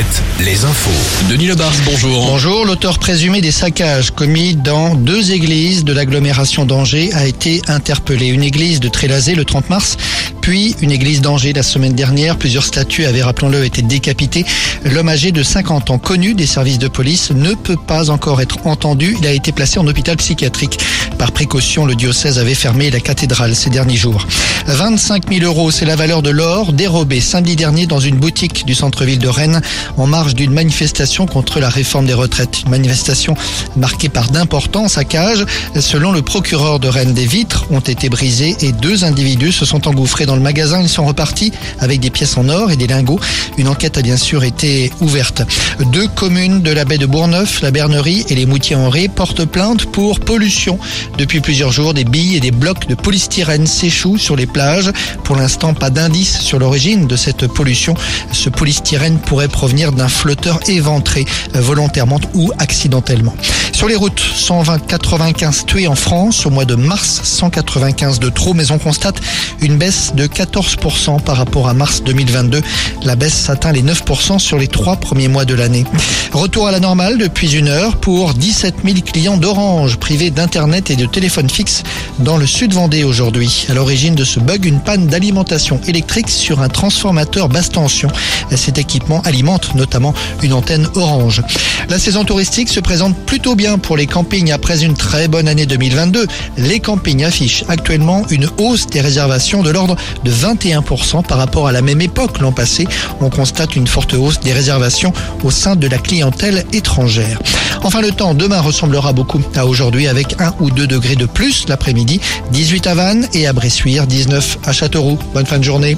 7, les infos. Denis Lebars, bonjour. Bonjour, l'auteur présumé des saccages commis dans deux églises de l'agglomération d'Angers a été interpellé. Une église de Trélazé le 30 mars, puis une église d'Angers la semaine dernière. Plusieurs statues avaient, rappelons-le, été décapitées. L'homme âgé de 50 ans, connu des services de police, ne peut pas encore être entendu. Il a été placé en hôpital psychiatrique. Par précaution, le diocèse avait fermé la cathédrale ces derniers jours. 25 000 euros, c'est la valeur de l'or dérobé samedi dernier dans une boutique du centre-ville de Rennes en marge d'une manifestation contre la réforme des retraites. Une manifestation marquée par d'importants saccages. Selon le procureur de Rennes, des vitres ont été brisées et deux individus se sont engouffrés dans le magasin. Ils sont repartis avec des pièces en or et des lingots. Une enquête a bien sûr été ouverte. Deux communes de la baie de Bourgneuf, la Bernerie et les Moutiers-en-Ré portent plainte pour pollution. Depuis plusieurs jours, des billes et des blocs de polystyrène s'échouent sur les plages. Pour l'instant, pas d'indice sur l'origine de cette pollution. Ce polystyrène pourrait provenir d'un flotteur éventré volontairement ou accidentellement. Sur les routes, 120 95 tués en France au mois de mars, 195 de trop, mais on constate une baisse de 14% par rapport à mars 2022. La baisse atteint les 9% sur les trois premiers mois de l'année. Retour à la normale depuis une heure pour 17 000 clients d'Orange privés d'internet et de téléphone fixe dans le sud Vendée aujourd'hui. À l'origine de ce bug, une panne d'alimentation électrique sur un transformateur basse tension. Cet équipement alimente notamment une antenne Orange. La saison touristique se présente plutôt bien pour les campings après une très bonne année 2022. Les campings affichent actuellement une hausse des réservations de l'ordre de 21% par rapport à la même époque l'an passé. On constate une forte hausse des réservations au sein de la clientèle étrangère. Enfin, le temps demain ressemblera beaucoup à aujourd'hui avec 1 ou 2 degrés de plus l'après-midi, 18 à Vannes et à Bressuire, 19 à Châteauroux. Bonne fin de journée.